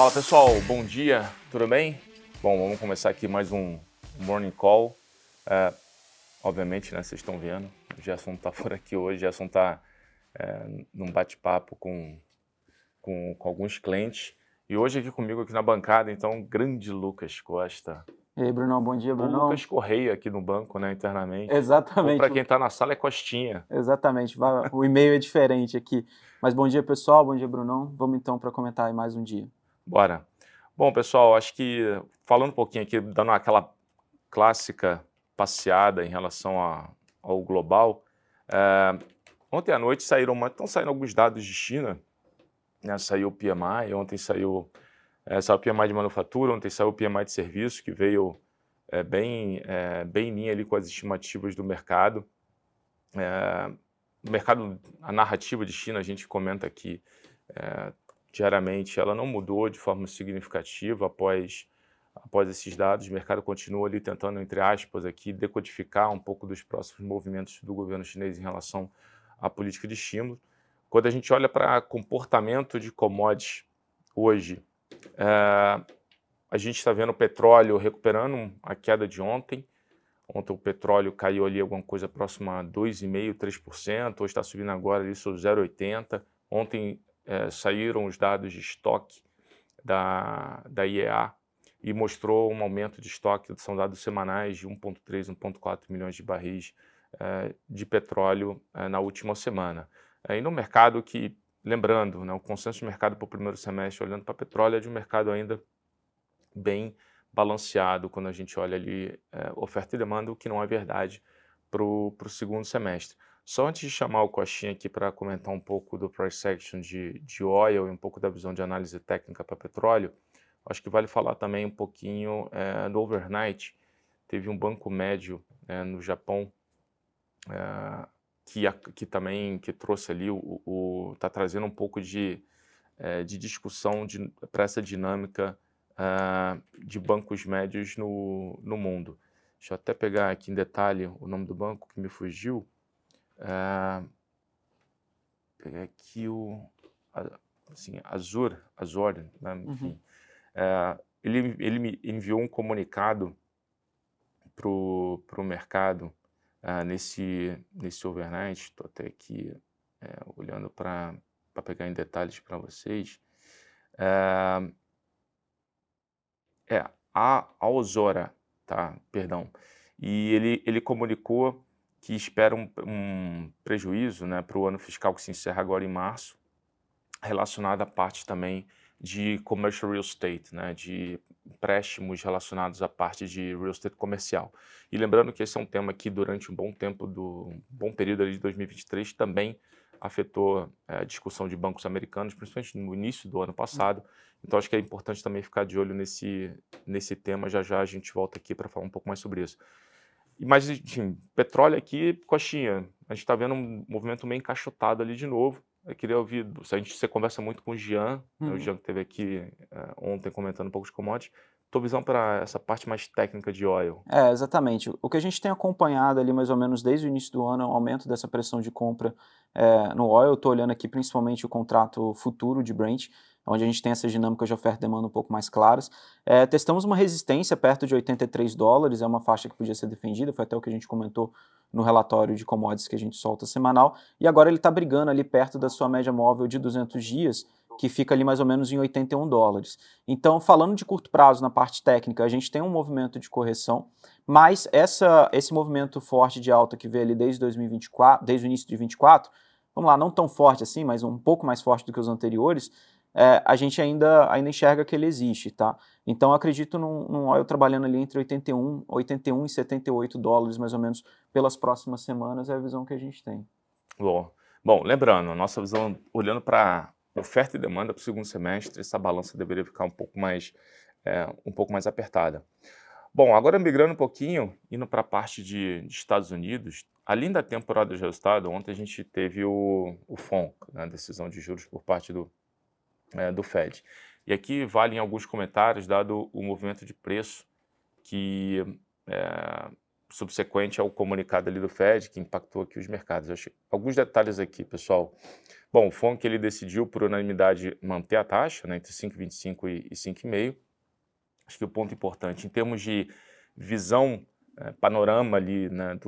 Fala pessoal, bom dia, tudo bem? Bom, vamos começar aqui mais um Morning Call. É, obviamente, né, vocês estão vendo, o Gerson está por aqui hoje, o Gerson está é, num bate-papo com, com, com alguns clientes. E hoje aqui comigo, aqui na bancada, então, grande Lucas Costa. E aí, Brunão, bom dia, Brunão. O Lucas Correia aqui no banco, né, internamente. Exatamente. Para quem está na sala é Costinha. Exatamente, o e-mail é diferente aqui. Mas bom dia, pessoal, bom dia, Brunão. Vamos então para comentar aí mais um dia. Bora. Bom, pessoal, acho que falando um pouquinho aqui, dando aquela clássica passeada em relação a, ao global, é, ontem à noite saíram, estão saindo alguns dados de China, né, saiu o PMI, ontem saiu, é, saiu o PMI de manufatura, ontem saiu o PMI de serviço, que veio é, bem, é, bem em linha ali com as estimativas do mercado. É, o mercado, a narrativa de China, a gente comenta aqui, diariamente, ela não mudou de forma significativa após, após esses dados. O mercado continua ali tentando, entre aspas, aqui, decodificar um pouco dos próximos movimentos do governo chinês em relação à política de estímulo. Quando a gente olha para comportamento de commodities hoje, é, a gente está vendo o petróleo recuperando a queda de ontem. Ontem o petróleo caiu ali alguma coisa próxima a 2,5%, 3%, hoje está subindo agora ali sobre 0,80%. Ontem é, saíram os dados de estoque da, da IEA e mostrou um aumento de estoque, são dados semanais de 1,3, 1,4 milhões de barris é, de petróleo é, na última semana. e no mercado que, lembrando, né, o consenso de mercado para o primeiro semestre, olhando para petróleo, é de um mercado ainda bem balanceado quando a gente olha ali oferta e demanda, o que não é verdade para o segundo semestre. Só antes de chamar o Coxinha aqui para comentar um pouco do price action de, de oil e um pouco da visão de análise técnica para petróleo, acho que vale falar também um pouquinho é, do overnight. Teve um banco médio é, no Japão é, que, que também que trouxe ali, o está trazendo um pouco de, de discussão para essa dinâmica de bancos médios no, no mundo. Deixa eu até pegar aqui em detalhe o nome do banco que me fugiu. Uh, pegar aqui o assim, Azur, Azor, né, uhum. enfim. Uhum. Uh, ele, ele me enviou um comunicado para o mercado uh, nesse, nesse overnight. Estou até aqui é, olhando para pegar em detalhes para vocês. Uh, é, a Alzora, tá? Perdão. E ele, ele comunicou que espera um, um prejuízo né, para o ano fiscal que se encerra agora em março, relacionado à parte também de commercial real estate, né, de empréstimos relacionados à parte de real estate comercial. E lembrando que esse é um tema que durante um bom tempo do um bom período de 2023 também afetou é, a discussão de bancos americanos, principalmente no início do ano passado. Então acho que é importante também ficar de olho nesse nesse tema. Já já a gente volta aqui para falar um pouco mais sobre isso. Mas, enfim, petróleo aqui, coxinha. A gente está vendo um movimento meio encaixotado ali de novo. Eu queria ouvir, a gente você conversa muito com o Jean, né, o uhum. Jean que esteve aqui uh, ontem comentando um pouco de commodities, tua visão para essa parte mais técnica de oil? É, exatamente. O que a gente tem acompanhado ali mais ou menos desde o início do ano é o aumento dessa pressão de compra é, no oil. Estou olhando aqui principalmente o contrato futuro de Brent, onde a gente tem essas dinâmicas de oferta e demanda um pouco mais claras. É, testamos uma resistência perto de 83 dólares, é uma faixa que podia ser defendida, foi até o que a gente comentou no relatório de commodities que a gente solta semanal, e agora ele está brigando ali perto da sua média móvel de 200 dias, que fica ali mais ou menos em 81 dólares. Então, falando de curto prazo na parte técnica, a gente tem um movimento de correção, mas essa, esse movimento forte de alta que veio ali desde 2024, desde o início de 2024, vamos lá, não tão forte assim, mas um pouco mais forte do que os anteriores, é, a gente ainda, ainda enxerga que ele existe, tá? Então, acredito num, num oil trabalhando ali entre 81, 81 e 78 dólares, mais ou menos, pelas próximas semanas, é a visão que a gente tem. Bom, Bom lembrando, nossa visão, olhando para oferta e demanda para o segundo semestre, essa balança deveria ficar um pouco mais, é, um pouco mais apertada. Bom, agora migrando um pouquinho, indo para a parte de, de, Estados Unidos, além da temporada de resultado, ontem a gente teve o, o FONC, né, a decisão de juros por parte do, é, do Fed. E aqui valem alguns comentários, dado o movimento de preço que é, subsequente ao comunicado ali do Fed, que impactou aqui os mercados. Alguns detalhes aqui, pessoal. Bom, o FONC ele decidiu por unanimidade manter a taxa né, entre 5,25 e 5,5. Acho que o ponto importante, em termos de visão, é, panorama ali né,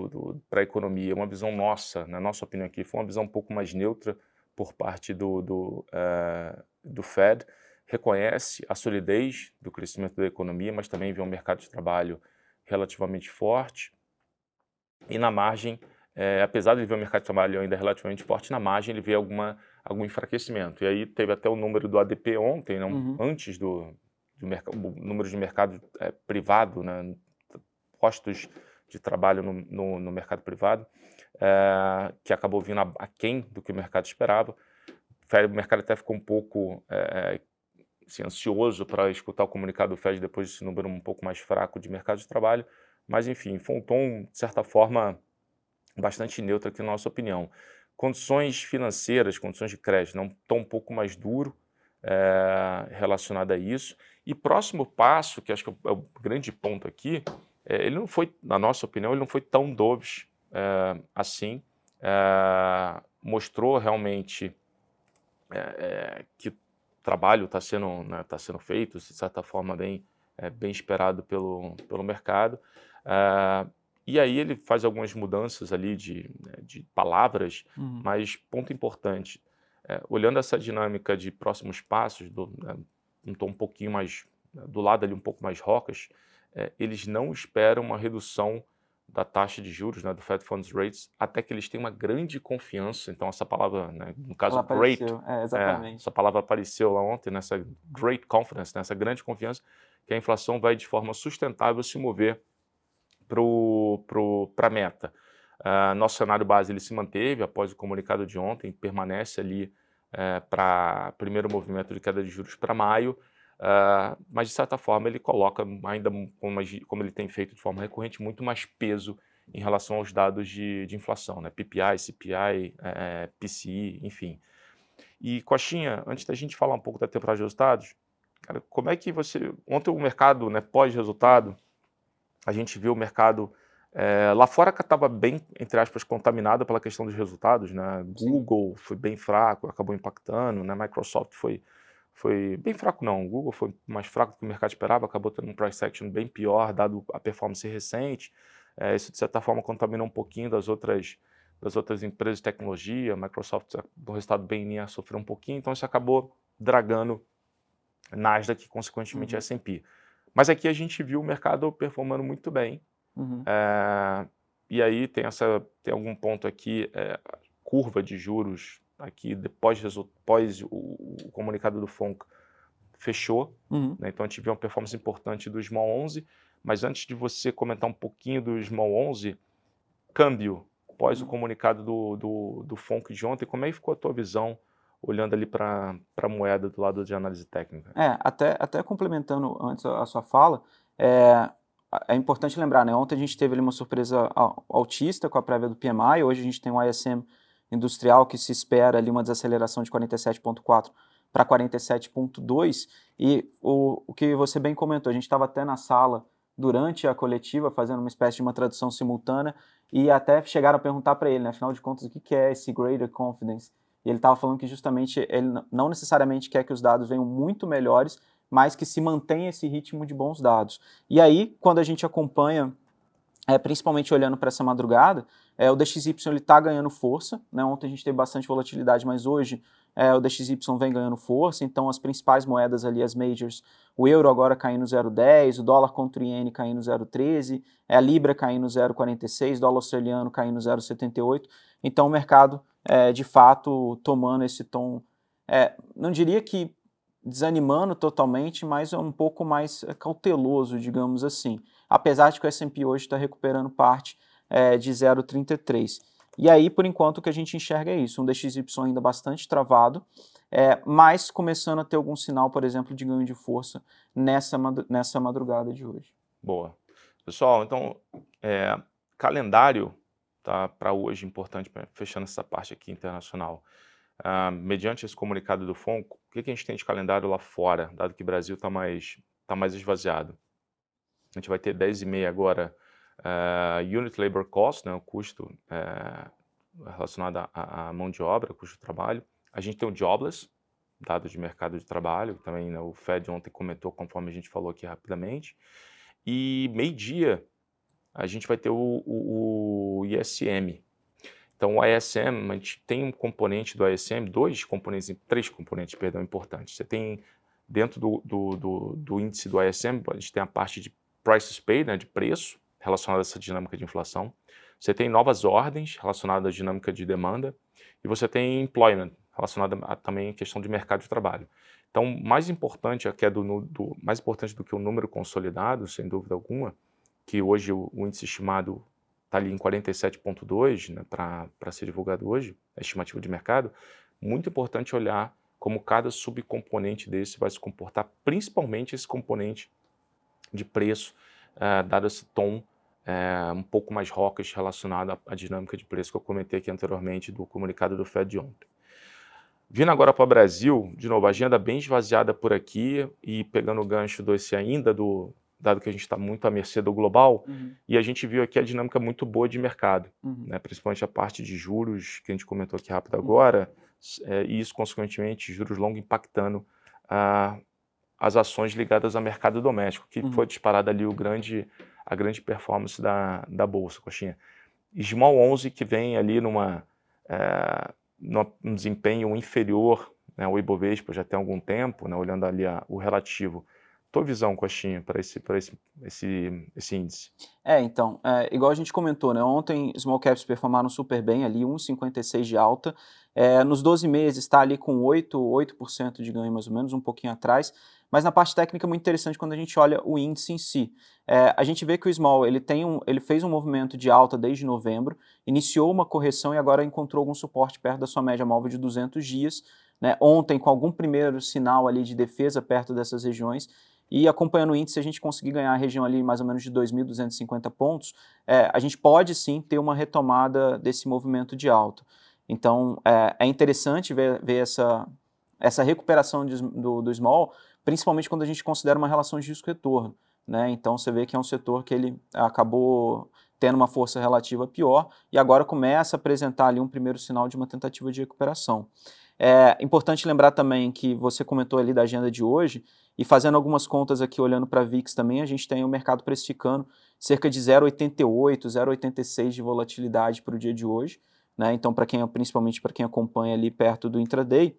para a economia, uma visão nossa, na nossa opinião aqui, foi uma visão um pouco mais neutra por parte do, do, uh, do Fed, reconhece a solidez do crescimento da economia, mas também vê um mercado de trabalho relativamente forte. E na margem, é, apesar de ele ver o mercado de trabalho ainda relativamente forte, na margem ele vê alguma, algum enfraquecimento. E aí teve até o número do ADP ontem, não, uhum. antes do, do número de mercado é, privado, né, postos de trabalho no, no, no mercado privado, é, que acabou vindo aquém do que o mercado esperava. O mercado até ficou um pouco é, assim, ansioso para escutar o comunicado do Fed depois desse número um pouco mais fraco de mercado de trabalho, mas enfim, foi um tom, de certa forma, bastante neutro aqui na nossa opinião. Condições financeiras, condições de crédito, não estão um pouco mais duro é, relacionado a isso. E próximo passo, que acho que é o grande ponto aqui, é, ele não foi, na nossa opinião, ele não foi tão dovish é, assim. mostrou realmente que trabalho está sendo, né, tá sendo feito, de certa forma, bem, bem esperado pelo, pelo mercado. E aí ele faz algumas mudanças ali de, né, de palavras, uhum. mas ponto importante, é, olhando essa dinâmica de próximos passos, do, né, um tom um pouquinho mais, né, do lado ali um pouco mais rocas, é, eles não esperam uma redução da taxa de juros, né, do Fed Funds Rates, até que eles tenham uma grande confiança. Então essa palavra, né, no caso Ela great, é, é, essa palavra apareceu lá ontem, nessa great confidence, nessa grande confiança, que a inflação vai de forma sustentável se mover para a meta. Uh, nosso cenário base ele se manteve após o comunicado de ontem, permanece ali uh, eh, para primeiro movimento de queda de juros para maio, uh, mas de certa forma ele coloca ainda, como, ele tem feito de forma recorrente, muito mais peso em relação aos dados de, de inflação, né? PPI, CPI, eh, PCI, enfim. E Coxinha, antes da gente falar um pouco da temporada de resultados, cara, como é que você. Ontem o mercado, né, pós-resultado, a gente viu o mercado é, lá fora que estava bem, entre aspas, contaminado pela questão dos resultados, né? Google foi bem fraco, acabou impactando, né? Microsoft foi, foi bem fraco não, o Google foi mais fraco do que o mercado esperava, acabou tendo um price action bem pior, dado a performance recente. É, isso, de certa forma, contaminou um pouquinho das outras, das outras empresas de tecnologia. Microsoft, do resultado bem ia sofrer um pouquinho, então isso acabou dragando Nasdaq e, consequentemente, uhum. S&P. Mas aqui a gente viu o mercado performando muito bem. Uhum. É, e aí tem, essa, tem algum ponto aqui, é, curva de juros aqui, depois, depois o, o comunicado do FONC fechou. Uhum. Né, então a gente viu uma performance importante do Small 11. Mas antes de você comentar um pouquinho do Small 11, câmbio, após uhum. o comunicado do, do, do FONC de ontem, como é que ficou a tua visão olhando ali para a moeda do lado de análise técnica. É, até, até complementando antes a, a sua fala, é, é importante lembrar, né? Ontem a gente teve ali uma surpresa altista com a prévia do PMI, hoje a gente tem um ISM industrial que se espera ali uma desaceleração de 47,4 para 47,2 e o, o que você bem comentou, a gente estava até na sala durante a coletiva fazendo uma espécie de uma tradução simultânea e até chegaram a perguntar para ele, né, afinal de contas, o que, é esse greater confidence? E ele estava falando que justamente ele não necessariamente quer que os dados venham muito melhores, mas que se mantenha esse ritmo de bons dados. E aí, quando a gente acompanha, é, principalmente olhando para essa madrugada, é, o DXY está ganhando força. Né? Ontem a gente teve bastante volatilidade, mas hoje é, o DXY vem ganhando força. Então, as principais moedas ali, as majors, o euro agora caindo 0,10, o dólar contra o iene caindo 0,13, é, a libra caindo 0,46, dólar australiano caindo 0,78. Então, o mercado é, de fato tomando esse tom, é, não diria que desanimando totalmente, mas é um pouco mais cauteloso, digamos assim. Apesar de que o S&P hoje está recuperando parte é, de 0,33. E aí, por enquanto, o que a gente enxerga é isso, um DXY ainda bastante travado, é, mas começando a ter algum sinal, por exemplo, de ganho de força nessa, nessa madrugada de hoje. Boa. Pessoal, então, é, calendário tá, para hoje importante, fechando essa parte aqui internacional. Uh, mediante esse comunicado do FONC, o que, que, a gente tem de calendário lá fora, dado que o Brasil está mais, tá mais esvaziado? A gente vai ter 10 e meia agora é, Unit Labor Cost, né, o custo é, relacionado à, à, mão de obra, custo de trabalho. A gente tem o Jobless, dado de mercado de trabalho, também né, o Fed ontem comentou, conforme a gente falou aqui rapidamente. E meio-dia a gente vai ter o, o, o, ISM. Então o ISM, a gente tem um componente do ISM, dois componentes, três componentes, perdão, importantes. Você tem dentro do, do, do, do índice do ISM, a gente tem a parte de prices paid, né, de preço, relacionada a essa dinâmica de inflação. Você tem novas ordens relacionadas à dinâmica de demanda e você tem employment, relacionada a, também à questão de mercado de trabalho. Então, mais importante, que é do, do, mais importante do que o número consolidado, sem dúvida alguma, que hoje o, o índice estimado está ali em 47,2 né, para ser divulgado hoje, a estimativa de mercado, muito importante olhar como cada subcomponente desse vai se comportar, principalmente esse componente de preço, uh, dado esse tom uh, um pouco mais rocas relacionado à, à dinâmica de preço que eu comentei aqui anteriormente do comunicado do Fed de ontem. Vindo agora para o Brasil, de novo, agenda bem esvaziada por aqui e pegando o gancho desse ainda do dado que a gente está muito à mercê do global, uhum. e a gente viu aqui a dinâmica muito boa de mercado, uhum. né, principalmente a parte de juros que a gente comentou aqui rápido uhum. agora, é, e isso, consequentemente, juros longos impactando ah, as ações ligadas ao mercado doméstico, que uhum. foi disparada ali o grande, a grande performance da, da Bolsa, Coxinha. Small 11 que vem ali numa... É, num desempenho inferior né, ao Ibovespa já tem algum tempo, né, olhando ali a, o relativo. Tua visão, Coxinha, para esse, esse, esse, esse índice? É, então, é, igual a gente comentou, né, ontem small caps performaram super bem ali, 1,56 de alta, é, nos 12 meses está ali com 8, 8% de ganho mais ou menos, um pouquinho atrás, mas na parte técnica é muito interessante quando a gente olha o índice em si. É, a gente vê que o Small ele, tem um, ele fez um movimento de alta desde novembro, iniciou uma correção e agora encontrou algum suporte perto da sua média móvel de 200 dias. Né? Ontem, com algum primeiro sinal ali de defesa perto dessas regiões, e acompanhando o índice, a gente conseguir ganhar a região ali mais ou menos de 2.250 pontos, é, a gente pode sim ter uma retomada desse movimento de alta. Então, é, é interessante ver, ver, essa, essa recuperação de, do, do small, principalmente quando a gente considera uma relação de risco-retorno. Né? Então você vê que é um setor que ele acabou tendo uma força relativa pior e agora começa a apresentar ali um primeiro sinal de uma tentativa de recuperação. É importante lembrar também que você comentou ali da agenda de hoje e fazendo algumas contas aqui olhando para a VIX também, a gente tem o mercado precificando cerca de 0,88, 0,86 de volatilidade para o dia de hoje, né? Então para quem principalmente para quem acompanha ali perto do intraday,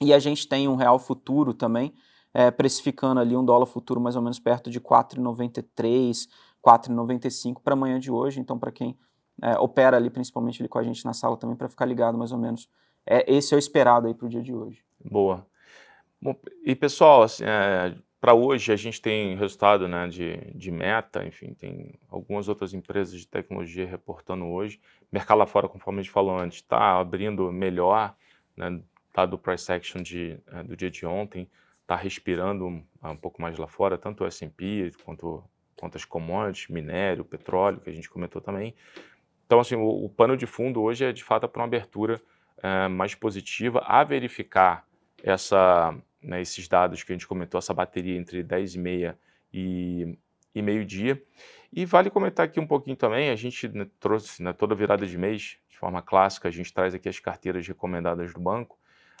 e a gente tem um real futuro também é, precificando ali um dólar futuro mais ou menos perto de 4,93, 4,95 para amanhã de hoje. Então, para quem é, opera ali, principalmente ali com a gente na sala também, para ficar ligado mais ou menos. É, esse é o esperado aí para o dia de hoje. Boa. Bom, e pessoal, assim, é, para hoje a gente tem resultado né, de, de meta, enfim, tem algumas outras empresas de tecnologia reportando hoje. Mercado lá fora, conforme a gente falou antes, está abrindo melhor, né, dado o price action de, é, do dia de ontem está respirando um, um, pouco mais lá fora, tanto o S&P quanto, quanto as commodities, minério, petróleo, que a gente comentou também. Então, assim, o, o pano de fundo hoje é, de fato, para uma abertura é, mais positiva, a verificar essa, né, esses dados que a gente comentou, essa bateria entre 10 e meia e, e meio-dia. E vale comentar aqui um pouquinho também, a gente né, trouxe né, toda virada de mês, de forma clássica, a gente traz aqui as carteiras recomendadas do banco.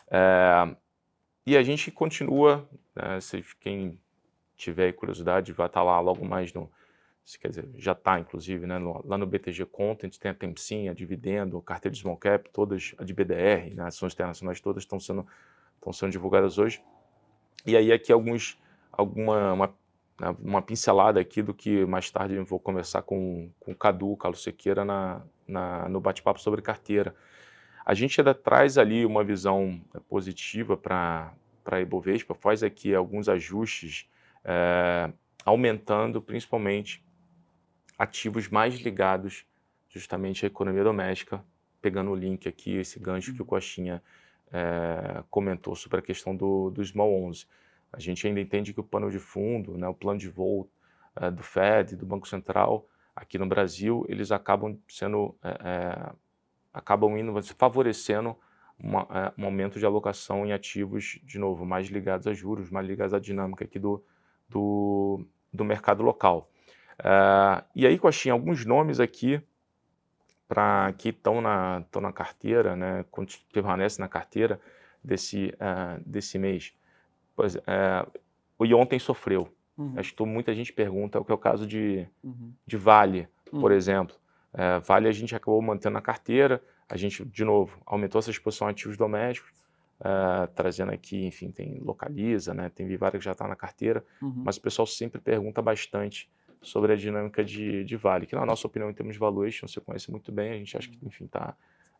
É, e a gente continua, né, se quem tiver curiosidade vai estar lá logo mais no, quer dizer, já está inclusive, né, no, lá no BTG Content, tem a Tempsim, a Dividendo, carteira de Small Cap, todas, a de BDR, né, ações internacionais todas estão sendo, estão sendo divulgadas hoje. E aí aqui alguns, alguma, uma, né, uma pincelada aqui do que mais tarde eu vou conversar com, com o Cadu, Carlos Sequeira, na, na, no bate-papo sobre carteira. A gente ainda traz ali uma visão né, positiva para a Ibovespa, faz aqui alguns ajustes, é, aumentando principalmente ativos mais ligados justamente à economia doméstica, pegando o link aqui, esse gancho que o uhum. Coxinha é, comentou sobre a questão do, do Small 11. A gente ainda entende que o pano de fundo, né, o plano de voo é, do Fed, do Banco Central, aqui no Brasil, eles acabam sendo é, acabam indo favorecendo uma, é, um aumento de alocação em ativos, de novo, mais ligados a juros, mais ligados à dinâmica aqui do, do, do mercado local. Uh, e aí, Coxinha, alguns nomes aqui para que estão na, na carteira, né, que permanecem na carteira desse, uh, desse mês. Pois, o ontem sofreu. Uhum. Acho que muita gente pergunta o que é o caso de, uhum. de Vale, uhum. por exemplo. Vale a gente acabou mantendo na carteira, a gente, de novo, aumentou essa exposição a ativos domésticos, Uh, trazendo aqui, enfim, tem Localiza, né, tem Vivara que já está na carteira, uhum. mas o pessoal sempre pergunta bastante sobre a dinâmica de, de Vale, que na nossa opinião, em termos de valuation, você conhece muito bem, a gente acha que, uhum. enfim, está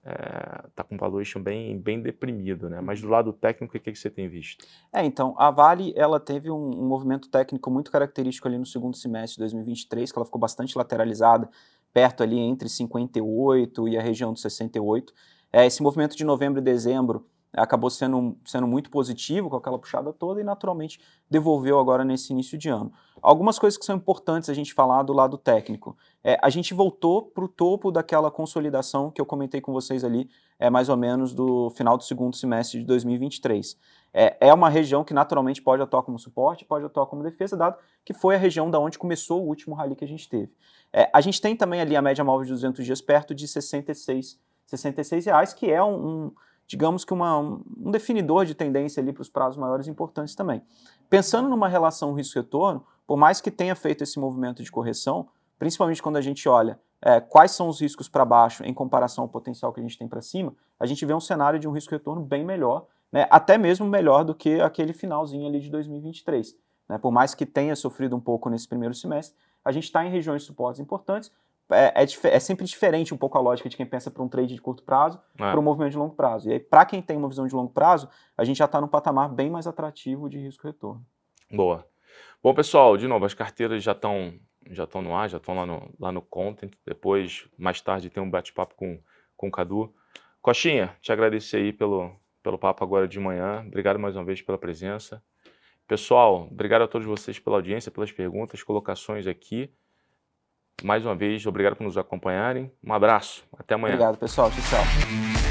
é, tá com valuation bem, bem deprimido, né? Mas do uhum. lado técnico, o que, que você tem visto? É, então, a Vale, ela teve um, um, movimento técnico muito característico ali no segundo semestre de 2023, que ela ficou bastante lateralizada, perto ali entre 58 e a região dos 68. É, esse movimento de novembro e dezembro acabou sendo, sendo muito positivo com aquela puxada toda e naturalmente devolveu agora nesse início de ano. Algumas coisas que são importantes a gente falar do lado técnico. É, a gente voltou para o topo daquela consolidação que eu comentei com vocês ali, é mais ou menos do final do segundo semestre de 2023. É, é uma região que naturalmente pode atuar como suporte, pode atuar como defesa, dado que foi a região da onde começou o último rally que a gente teve. É, a gente tem também ali a média móvel de 200 dias perto de 66, 66 reais, que é um, um digamos que uma, um definidor de tendência ali para os prazos maiores importantes também. Pensando numa relação risco-retorno, por mais que tenha feito esse movimento de correção, principalmente quando a gente olha é, quais são os riscos para baixo em comparação ao potencial que a gente tem para cima, a gente vê um cenário de um risco-retorno bem melhor, né, até mesmo melhor do que aquele finalzinho ali de 2023. Né, por mais que tenha sofrido um pouco nesse primeiro semestre, a gente está em regiões de suportes importantes, é, é, é, sempre diferente um pouco a lógica de quem pensa para um trade de curto prazo é. para um movimento de longo prazo. E aí, para quem tem uma visão de longo prazo, a gente já está num patamar bem mais atrativo de risco-retorno. Boa. Bom, pessoal, de novo, as carteiras já estão já estão no ar, já estão lá no, lá no content. Depois, mais tarde, tem um bate-papo com, com o Cadu. Coxinha, te agradecer aí pelo, pelo papo agora de manhã. Obrigado mais uma vez pela presença. Pessoal, obrigado a todos vocês pela audiência, pelas perguntas, colocações aqui. Mais uma vez, obrigado por nos acompanharem. Um abraço. Até amanhã. Obrigado, pessoal. Tchau, tchau.